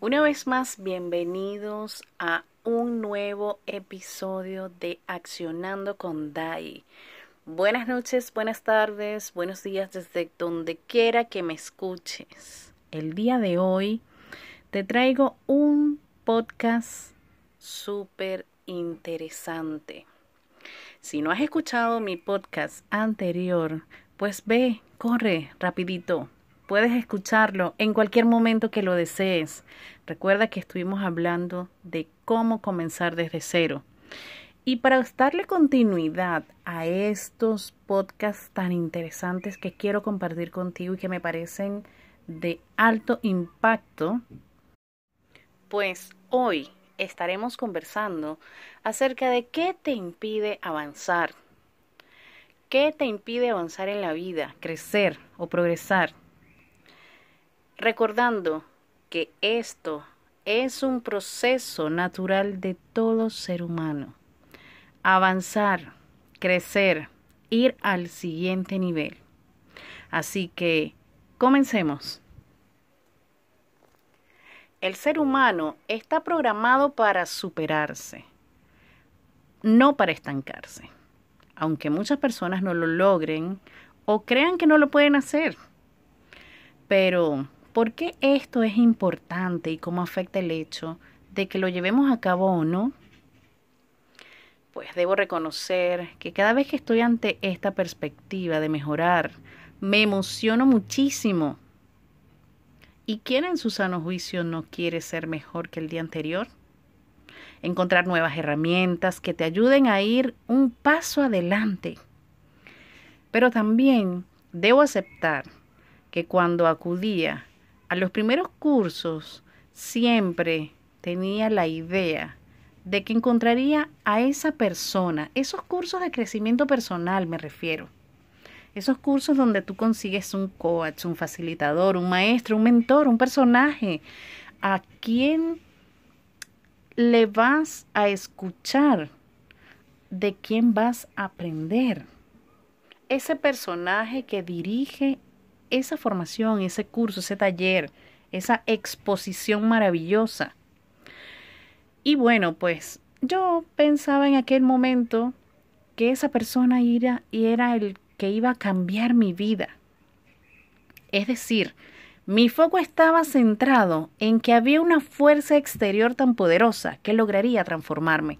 Una vez más, bienvenidos a un nuevo episodio de Accionando con Dai. Buenas noches, buenas tardes, buenos días desde donde quiera que me escuches. El día de hoy te traigo un podcast súper interesante. Si no has escuchado mi podcast anterior, pues ve, corre rapidito Puedes escucharlo en cualquier momento que lo desees. Recuerda que estuvimos hablando de cómo comenzar desde cero. Y para darle continuidad a estos podcasts tan interesantes que quiero compartir contigo y que me parecen de alto impacto, pues hoy estaremos conversando acerca de qué te impide avanzar. ¿Qué te impide avanzar en la vida, crecer o progresar? recordando que esto es un proceso natural de todo ser humano. Avanzar, crecer, ir al siguiente nivel. Así que, comencemos. El ser humano está programado para superarse, no para estancarse, aunque muchas personas no lo logren o crean que no lo pueden hacer. Pero ¿Por qué esto es importante y cómo afecta el hecho de que lo llevemos a cabo o no? Pues debo reconocer que cada vez que estoy ante esta perspectiva de mejorar, me emociono muchísimo. ¿Y quién en su sano juicio no quiere ser mejor que el día anterior? Encontrar nuevas herramientas que te ayuden a ir un paso adelante. Pero también debo aceptar que cuando acudía a los primeros cursos siempre tenía la idea de que encontraría a esa persona, esos cursos de crecimiento personal me refiero, esos cursos donde tú consigues un coach, un facilitador, un maestro, un mentor, un personaje, a quien le vas a escuchar, de quién vas a aprender. Ese personaje que dirige esa formación, ese curso, ese taller, esa exposición maravillosa. Y bueno, pues yo pensaba en aquel momento que esa persona era, era el que iba a cambiar mi vida. Es decir, mi foco estaba centrado en que había una fuerza exterior tan poderosa que lograría transformarme.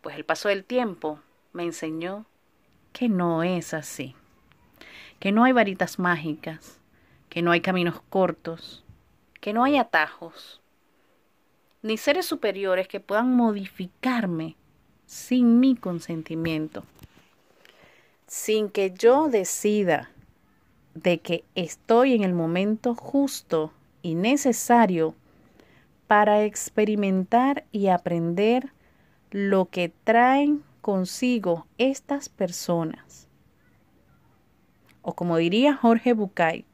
Pues el paso del tiempo me enseñó que no es así que no hay varitas mágicas, que no hay caminos cortos, que no hay atajos, ni seres superiores que puedan modificarme sin mi consentimiento, sin que yo decida de que estoy en el momento justo y necesario para experimentar y aprender lo que traen consigo estas personas. O como diría Jorge Bucay,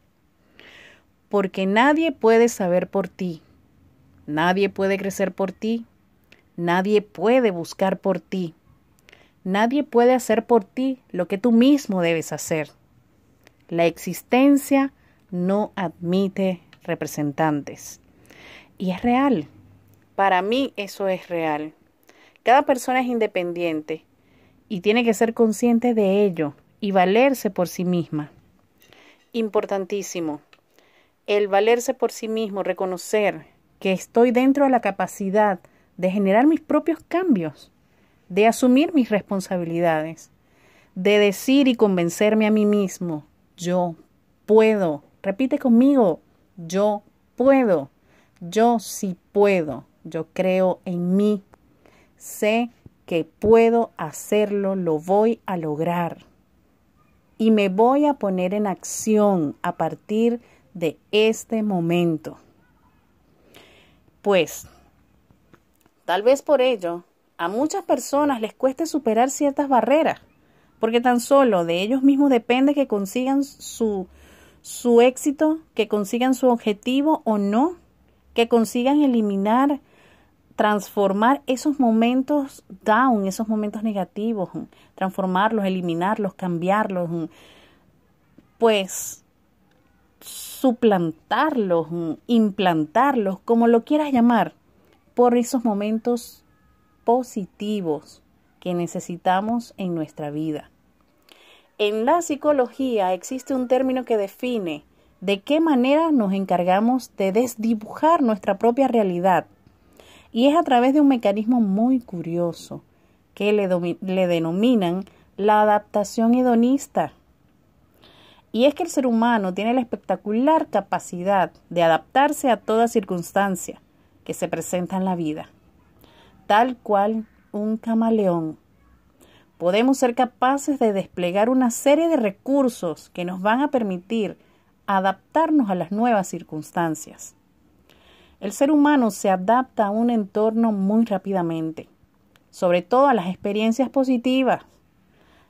porque nadie puede saber por ti, nadie puede crecer por ti, nadie puede buscar por ti, nadie puede hacer por ti lo que tú mismo debes hacer. La existencia no admite representantes. Y es real. Para mí eso es real. Cada persona es independiente y tiene que ser consciente de ello y valerse por sí misma. Importantísimo. El valerse por sí mismo, reconocer que estoy dentro de la capacidad de generar mis propios cambios, de asumir mis responsabilidades, de decir y convencerme a mí mismo, yo puedo. Repite conmigo, yo puedo. Yo sí puedo. Yo creo en mí. Sé que puedo hacerlo, lo voy a lograr y me voy a poner en acción a partir de este momento. Pues, tal vez por ello, a muchas personas les cueste superar ciertas barreras, porque tan solo de ellos mismos depende que consigan su, su éxito, que consigan su objetivo o no, que consigan eliminar transformar esos momentos down, esos momentos negativos, transformarlos, eliminarlos, cambiarlos, pues suplantarlos, implantarlos, como lo quieras llamar, por esos momentos positivos que necesitamos en nuestra vida. En la psicología existe un término que define de qué manera nos encargamos de desdibujar nuestra propia realidad. Y es a través de un mecanismo muy curioso que le, denominan la adaptación hedonista. Y es que el ser humano tiene la espectacular capacidad de adaptarse a toda circunstancia que se presenta en la vida, tal cual un camaleón podemos ser capaces de desplegar una serie de recursos que nos van a permitir adaptarnos a las nuevas circunstancias. El ser humano se adapta a un entorno muy rápidamente, sobre todo a las experiencias positivas,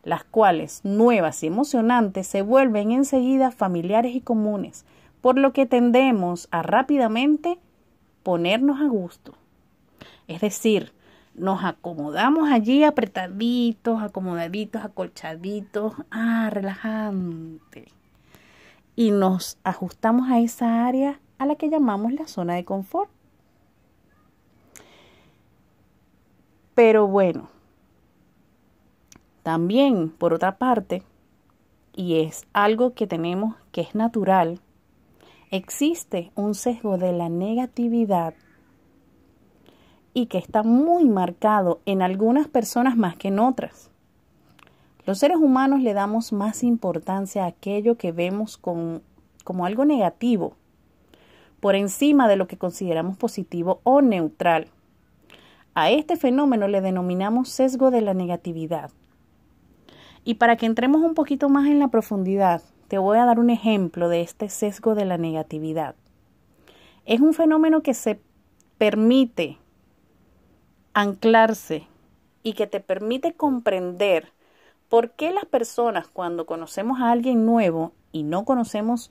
las cuales, nuevas y emocionantes, se vuelven enseguida familiares y comunes, por lo que tendemos a rápidamente ponernos a gusto. Es decir, nos acomodamos allí apretaditos, acomodaditos, acolchaditos, ah, relajante. Y nos ajustamos a esa área a la que llamamos la zona de confort. Pero bueno, también por otra parte, y es algo que tenemos que es natural, existe un sesgo de la negatividad y que está muy marcado en algunas personas más que en otras. Los seres humanos le damos más importancia a aquello que vemos como algo negativo, por encima de lo que consideramos positivo o neutral. A este fenómeno le denominamos sesgo de la negatividad. Y para que entremos un poquito más en la profundidad, te voy a dar un ejemplo de este sesgo de la negatividad. Es un fenómeno que se permite anclarse y que te permite comprender por qué las personas cuando conocemos a alguien nuevo y no conocemos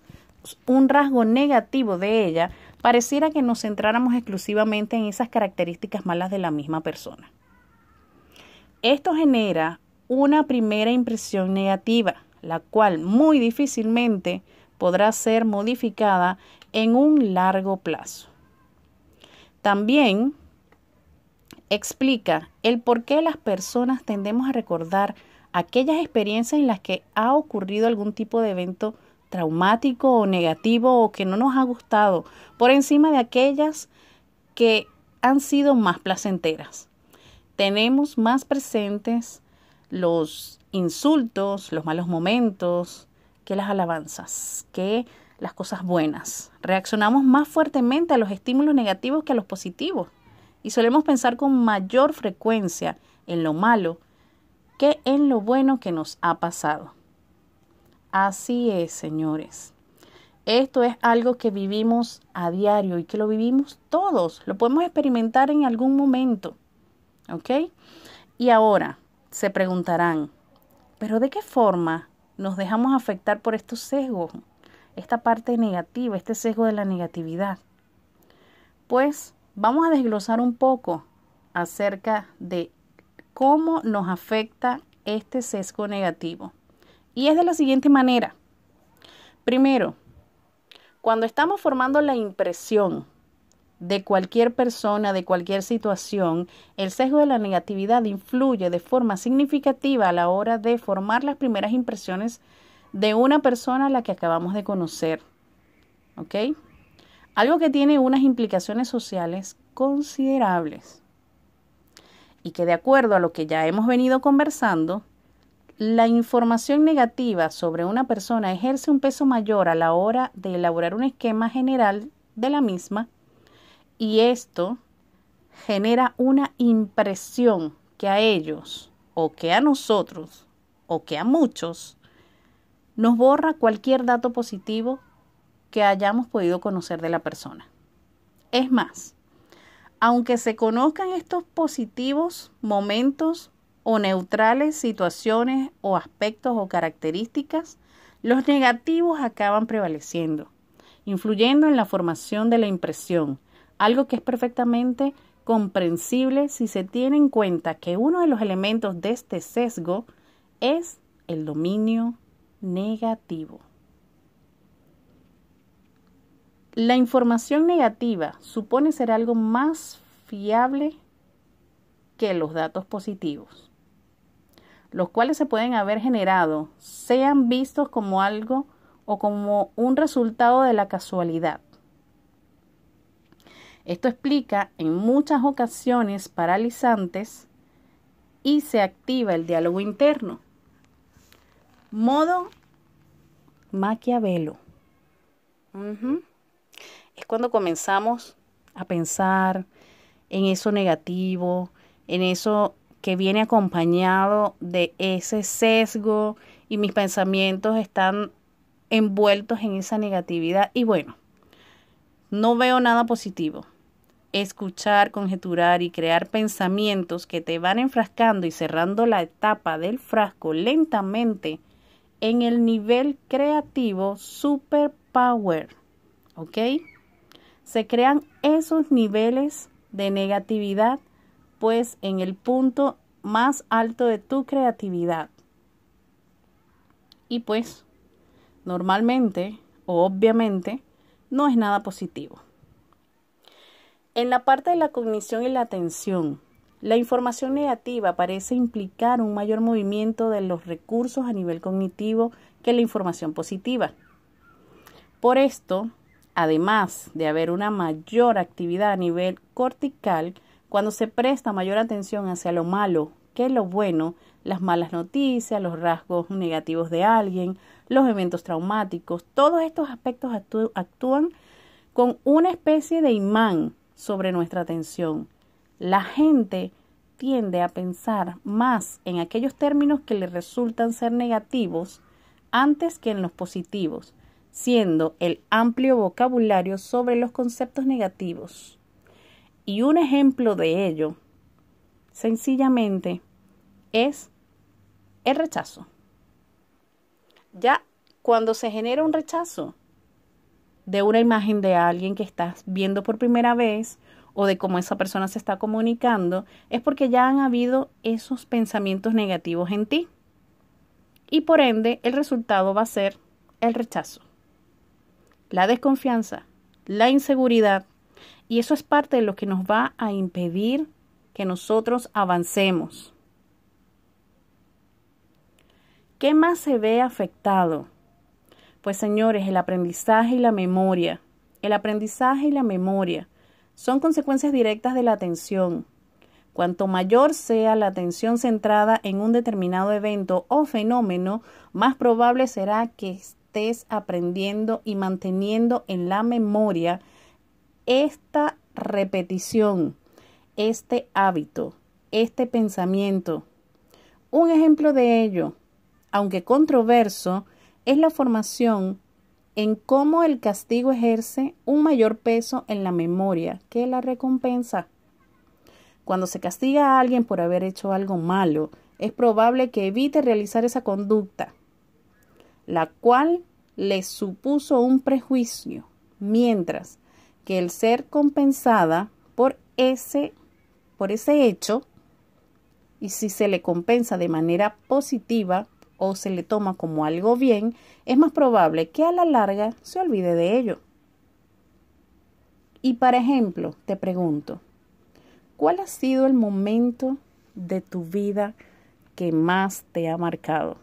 un rasgo negativo de ella, pareciera que nos centráramos exclusivamente en esas características malas de la misma persona. Esto genera una primera impresión negativa, la cual muy difícilmente podrá ser modificada en un largo plazo. También explica el por qué las personas tendemos a recordar aquellas experiencias en las que ha ocurrido algún tipo de evento traumático o negativo o que no nos ha gustado, por encima de aquellas que han sido más placenteras. Tenemos más presentes los insultos, los malos momentos, que las alabanzas, que las cosas buenas. Reaccionamos más fuertemente a los estímulos negativos que a los positivos y solemos pensar con mayor frecuencia en lo malo que en lo bueno que nos ha pasado. Así es, señores. Esto es algo que vivimos a diario y que lo vivimos todos. Lo podemos experimentar en algún momento. ¿Ok? Y ahora se preguntarán, ¿pero de qué forma nos dejamos afectar por estos sesgos? Esta parte negativa, este sesgo de la negatividad. Pues vamos a desglosar un poco acerca de cómo nos afecta este sesgo negativo. Y es de la siguiente manera. Primero, cuando estamos formando la impresión de cualquier persona, de cualquier situación, el sesgo de la negatividad influye de forma significativa a la hora de formar las primeras impresiones de una persona a la que acabamos de conocer. ¿Ok? Algo que tiene unas implicaciones sociales considerables y que de acuerdo a lo que ya hemos venido conversando, la información negativa sobre una persona ejerce un peso mayor a la hora de elaborar un esquema general de la misma y esto genera una impresión que a ellos o que a nosotros o que a muchos nos borra cualquier dato positivo que hayamos podido conocer de la persona. Es más, aunque se conozcan estos positivos momentos o neutrales situaciones o aspectos o características, los negativos acaban prevaleciendo, influyendo en la formación de la impresión, algo que es perfectamente comprensible si se tiene en cuenta que uno de los elementos de este sesgo es el dominio negativo. La información negativa supone ser algo más fiable que los datos positivos, los cuales se pueden haber generado, sean vistos como algo o como un resultado de la casualidad. Esto explica en muchas ocasiones paralizantes y se activa el diálogo interno. Modo Maquiavelo. Es cuando comenzamos a pensar en eso negativo, en eso que viene acompañado de ese sesgo y mis pensamientos están envueltos en esa negatividad. Y bueno, no veo nada positivo escuchar, conjeturar y crear pensamientos que te van enfrascando y cerrando la etapa del frasco lentamente en el nivel creativo superpower. ¿Ok? Se crean esos niveles de negatividad pues en el punto más alto de tu creatividad. Y pues, normalmente o obviamente, no es nada positivo. En la parte de la cognición y la atención, la información negativa parece implicar un mayor movimiento de los recursos a nivel cognitivo que la información positiva. Por esto, además de haber una mayor actividad a nivel cortical, cuando se presta mayor atención hacia lo malo que lo bueno, las malas noticias, los rasgos negativos de alguien, los eventos traumáticos, todos estos aspectos actúan con una especie de imán sobre nuestra atención. La gente tiende a pensar más en aquellos términos que le resultan ser negativos antes que en los positivos, siendo el amplio vocabulario sobre los conceptos negativos. Y un ejemplo de ello, sencillamente, es el rechazo. Ya cuando se genera un rechazo, de una imagen de alguien que estás viendo por primera vez o de cómo esa persona se está comunicando, es porque ya han habido esos pensamientos negativos en ti. Y por ende, el resultado va a ser el rechazo, la desconfianza, la inseguridad. Y eso es parte de lo que nos va a impedir que nosotros avancemos. ¿Qué más se ve afectado? Pues señores, el aprendizaje y la memoria, el aprendizaje y la memoria son consecuencias directas de la atención. Cuanto mayor sea la atención centrada en un determinado evento o fenómeno, más probable será que estés aprendiendo y manteniendo en la memoria esta repetición, este hábito, este pensamiento. Un ejemplo de ello, aunque controverso, es la formación en cómo el castigo ejerce un mayor peso en la memoria que la recompensa. Cuando se castiga a alguien por haber hecho algo malo, es probable que evite realizar esa conducta, la cual le supuso un prejuicio, mientras que el ser compensada por ese, por ese hecho, y si se le compensa de manera positiva, o se le toma como algo bien, es más probable que a la larga se olvide de ello. Y para ejemplo, te pregunto, ¿cuál ha sido el momento de tu vida que más te ha marcado?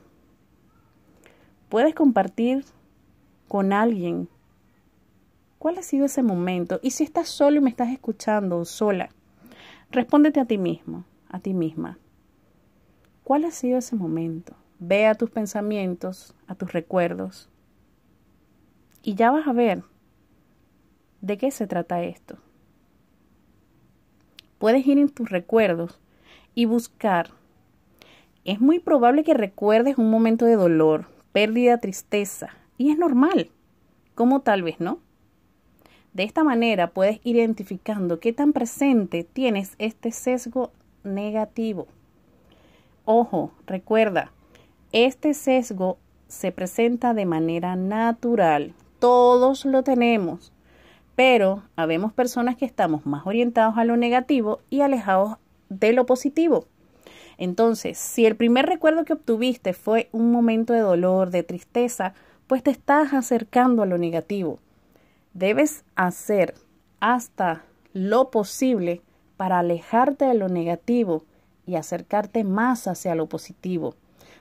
¿Puedes compartir con alguien cuál ha sido ese momento? Y si estás solo y me estás escuchando sola, respóndete a ti mismo, a ti misma. ¿Cuál ha sido ese momento? Ve a tus pensamientos, a tus recuerdos, y ya vas a ver de qué se trata esto. Puedes ir en tus recuerdos y buscar. Es muy probable que recuerdes un momento de dolor, pérdida, tristeza, y es normal, como tal vez no. De esta manera puedes ir identificando qué tan presente tienes este sesgo negativo. Ojo, recuerda, este sesgo se presenta de manera natural. Todos lo tenemos. Pero habemos personas que estamos más orientados a lo negativo y alejados de lo positivo. Entonces, si el primer recuerdo que obtuviste fue un momento de dolor, de tristeza, pues te estás acercando a lo negativo. Debes hacer hasta lo posible para alejarte de lo negativo y acercarte más hacia lo positivo.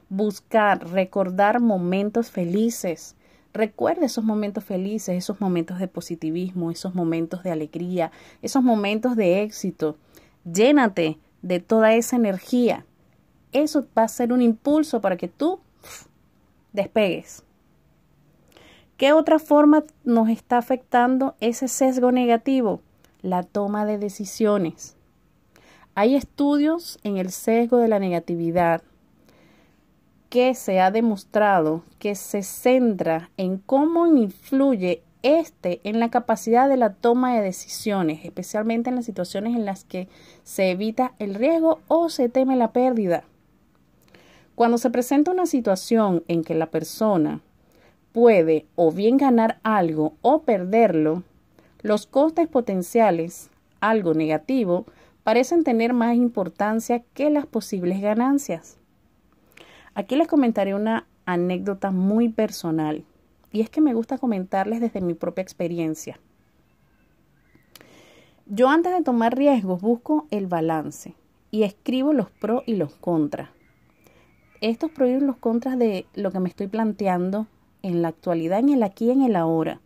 Buscar, recordar momentos felices. Recuerda esos momentos felices, esos momentos de positivismo, esos momentos de alegría, esos momentos de éxito. Llénate de toda esa energía. Eso va a ser un impulso para que tú despegues. ¿Qué otra forma nos está afectando ese sesgo negativo? La toma de decisiones. Hay estudios en el sesgo de la negatividad que se ha demostrado que se centra en cómo influye este en la capacidad de la toma de decisiones, especialmente en las situaciones en las que se evita el riesgo o se teme la pérdida. Cuando se presenta una situación en que la persona puede o bien ganar algo o perderlo, los costes potenciales, algo negativo, parecen tener más importancia que las posibles ganancias. Aquí les comentaré una anécdota muy personal y es que me gusta comentarles desde mi propia experiencia. Yo antes de tomar riesgos busco el balance y escribo los pros y los contras. Estos pros y los contras de lo que me estoy planteando en la actualidad, en el aquí en el ahora.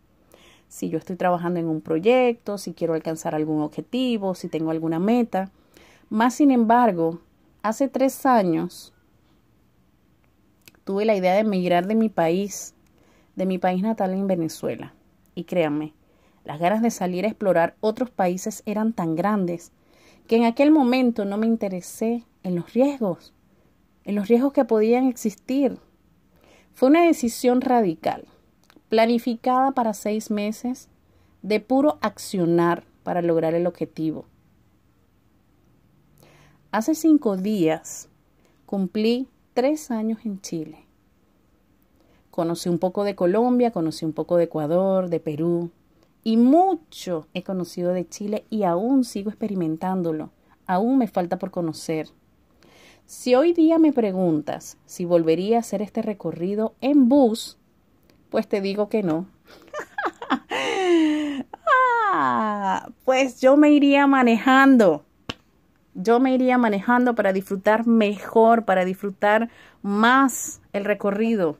Si yo estoy trabajando en un proyecto, si quiero alcanzar algún objetivo, si tengo alguna meta. Más sin embargo, hace tres años tuve la idea de emigrar de mi país de mi país natal en Venezuela. Y créanme, las ganas de salir a explorar otros países eran tan grandes que en aquel momento no me interesé en los riesgos, en los riesgos que podían existir. Fue una decisión radical, planificada para seis meses, de puro accionar para lograr el objetivo. Hace cinco días cumplí tres años en Chile. Conocí un poco de Colombia, conocí un poco de Ecuador, de Perú y mucho he conocido de Chile y aún sigo experimentándolo. Aún me falta por conocer. Si hoy día me preguntas si volvería a hacer este recorrido en bus, pues te digo que no. ah, pues yo me iría manejando. Yo me iría manejando para disfrutar mejor, para disfrutar más el recorrido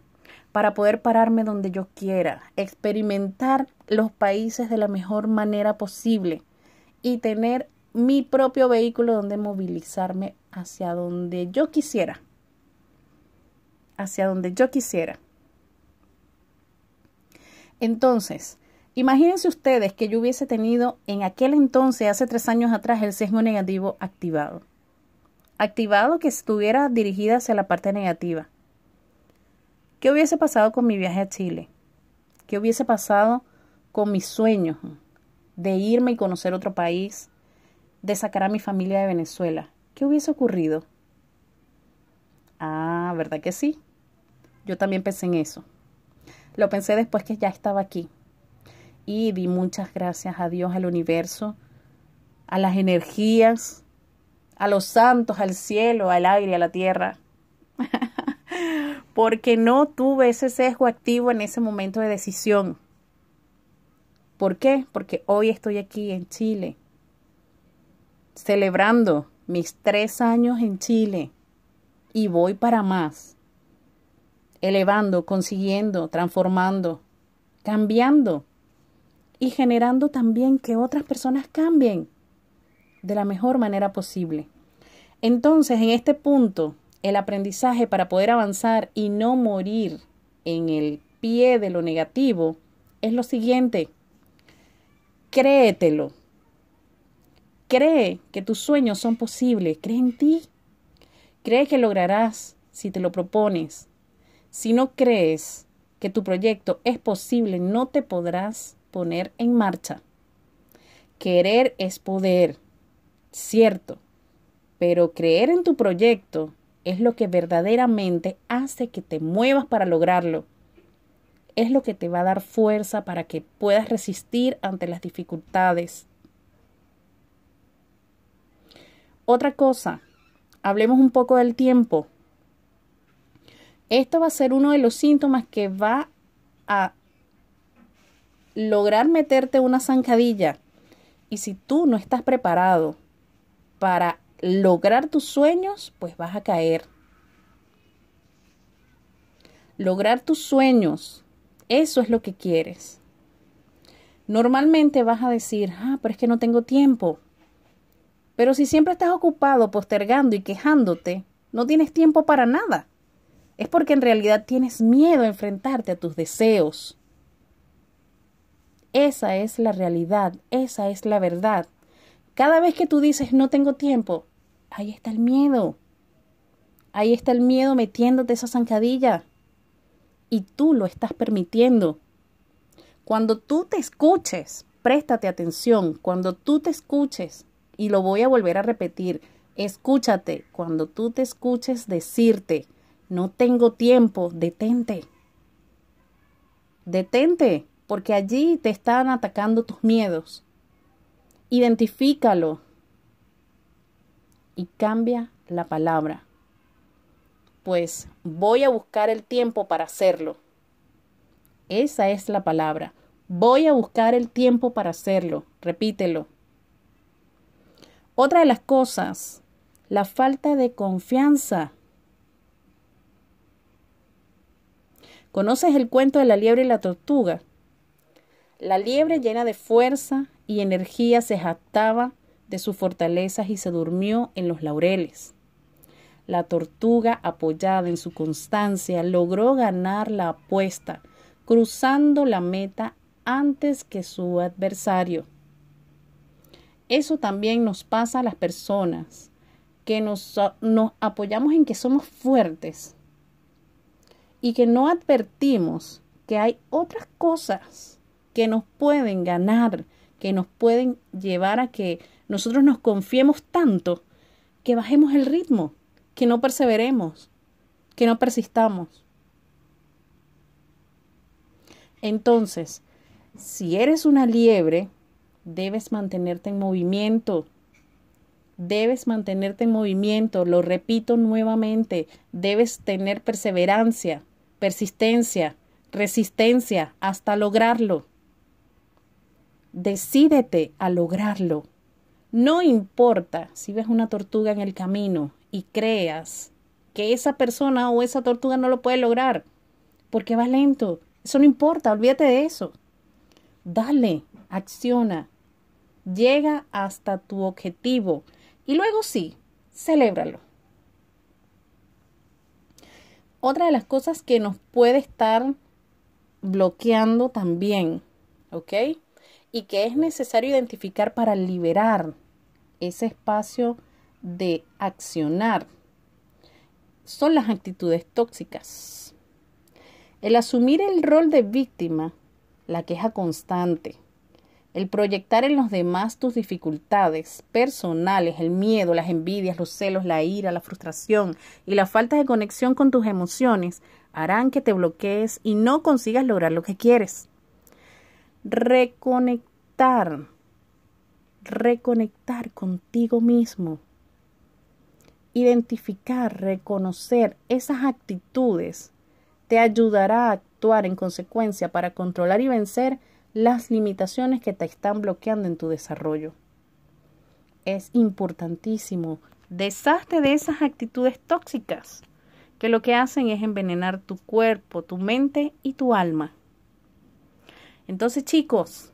para poder pararme donde yo quiera, experimentar los países de la mejor manera posible y tener mi propio vehículo donde movilizarme hacia donde yo quisiera. Hacia donde yo quisiera. Entonces, imagínense ustedes que yo hubiese tenido en aquel entonces, hace tres años atrás, el sesgo negativo activado. Activado que estuviera dirigida hacia la parte negativa. ¿Qué hubiese pasado con mi viaje a Chile? ¿Qué hubiese pasado con mis sueños de irme y conocer otro país, de sacar a mi familia de Venezuela? ¿Qué hubiese ocurrido? Ah, ¿verdad que sí? Yo también pensé en eso. Lo pensé después que ya estaba aquí. Y di muchas gracias a Dios, al universo, a las energías, a los santos, al cielo, al aire, a la tierra. porque no tuve ese sesgo activo en ese momento de decisión. ¿Por qué? Porque hoy estoy aquí en Chile, celebrando mis tres años en Chile y voy para más, elevando, consiguiendo, transformando, cambiando y generando también que otras personas cambien de la mejor manera posible. Entonces, en este punto, el aprendizaje para poder avanzar y no morir en el pie de lo negativo es lo siguiente. Créetelo. Cree que tus sueños son posibles. Cree en ti. Cree que lograrás si te lo propones. Si no crees que tu proyecto es posible, no te podrás poner en marcha. Querer es poder, cierto, pero creer en tu proyecto es lo que verdaderamente hace que te muevas para lograrlo. es lo que te va a dar fuerza para que puedas resistir ante las dificultades. Otra cosa, hablemos un poco del tiempo. Esto va a ser uno de los síntomas que va a lograr meterte una zancadilla. Y si tú no estás preparado para lograr tus sueños, pues vas a caer. Lograr tus sueños, eso es lo que quieres. Normalmente vas a decir, ah, pero es que no tengo tiempo. Pero si siempre estás ocupado postergando y quejándote, no tienes tiempo para nada. Es porque en realidad tienes miedo a enfrentarte a tus deseos. Esa es la realidad, esa es la verdad. Cada vez que tú dices no tengo tiempo, ahí está el miedo. Ahí está el miedo metiéndote esa zancadilla. Y tú lo estás permitiendo. Cuando tú te escuches, préstate atención, cuando tú te escuches, y lo voy a volver a repetir, escúchate, cuando tú te escuches decirte, no tengo tiempo, detente. Detente, porque allí te están atacando tus miedos. Identifícalo y cambia la palabra. Pues voy a buscar el tiempo para hacerlo. Esa es la palabra. Voy a buscar el tiempo para hacerlo. Repítelo. Otra de las cosas, la falta de confianza. ¿Conoces el cuento de la liebre y la tortuga? La liebre llena de fuerza y energía se jactaba de sus fortalezas y se durmió en los laureles. La tortuga, apoyada en su constancia, logró ganar la apuesta, cruzando la meta antes que su adversario. Eso también nos pasa a las personas que nos, nos apoyamos en que somos fuertes y que no advertimos que hay otras cosas que nos pueden ganar, que nos pueden llevar a que nosotros nos confiemos tanto que bajemos el ritmo, que no perseveremos, que no persistamos. Entonces, si eres una liebre, debes mantenerte en movimiento. Debes mantenerte en movimiento, lo repito nuevamente, debes tener perseverancia, persistencia, resistencia hasta lograrlo. Decídete a lograrlo. No importa si ves una tortuga en el camino y creas que esa persona o esa tortuga no lo puede lograr porque va lento. Eso no importa, olvídate de eso. Dale, acciona, llega hasta tu objetivo y luego sí, celébralo. Otra de las cosas que nos puede estar bloqueando también, ¿ok? Y que es necesario identificar para liberar ese espacio de accionar son las actitudes tóxicas. El asumir el rol de víctima, la queja constante, el proyectar en los demás tus dificultades personales, el miedo, las envidias, los celos, la ira, la frustración y la falta de conexión con tus emociones harán que te bloquees y no consigas lograr lo que quieres. Reconectar, reconectar contigo mismo. Identificar, reconocer esas actitudes te ayudará a actuar en consecuencia para controlar y vencer las limitaciones que te están bloqueando en tu desarrollo. Es importantísimo. Deshazte de esas actitudes tóxicas que lo que hacen es envenenar tu cuerpo, tu mente y tu alma. Entonces, chicos,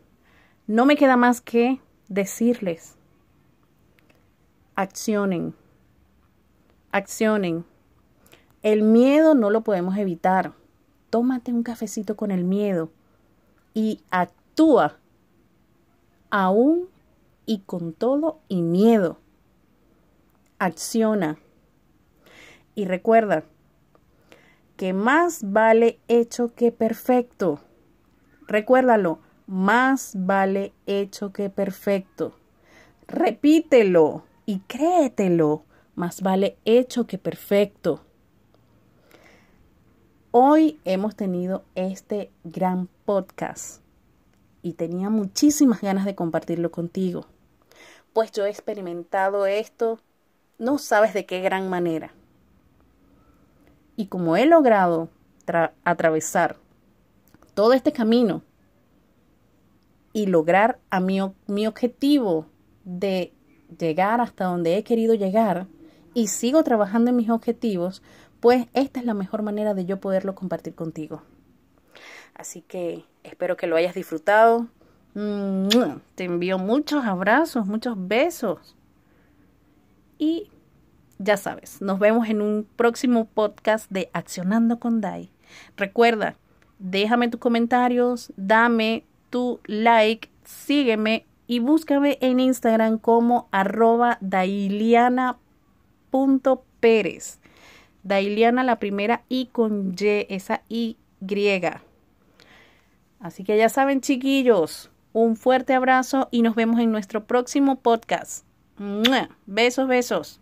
no me queda más que decirles, accionen, accionen. El miedo no lo podemos evitar. Tómate un cafecito con el miedo y actúa aún y con todo y miedo. Acciona. Y recuerda que más vale hecho que perfecto. Recuérdalo, más vale hecho que perfecto. Repítelo y créetelo, más vale hecho que perfecto. hoy hemos tenido este gran podcast y tenía muchísimas ganas de compartirlo contigo, pues yo he experimentado esto, no sabes de qué gran manera. Y como he logrado atravesar todo este camino y lograr a mi, mi objetivo de llegar hasta donde he querido llegar y sigo trabajando en mis objetivos, pues esta es la mejor manera de yo poderlo compartir contigo. Así que espero que lo hayas disfrutado. Te envío muchos abrazos, muchos besos. Y ya sabes, nos vemos en un próximo podcast de Accionando con Dai. Recuerda, déjame tus comentarios, dame tu like, sígueme y búscame en Instagram como arroba dailiana.pérez. Dailiana la primera I con Y, esa Y. Así que ya saben chiquillos, un fuerte abrazo y nos vemos en nuestro próximo podcast. Besos, besos.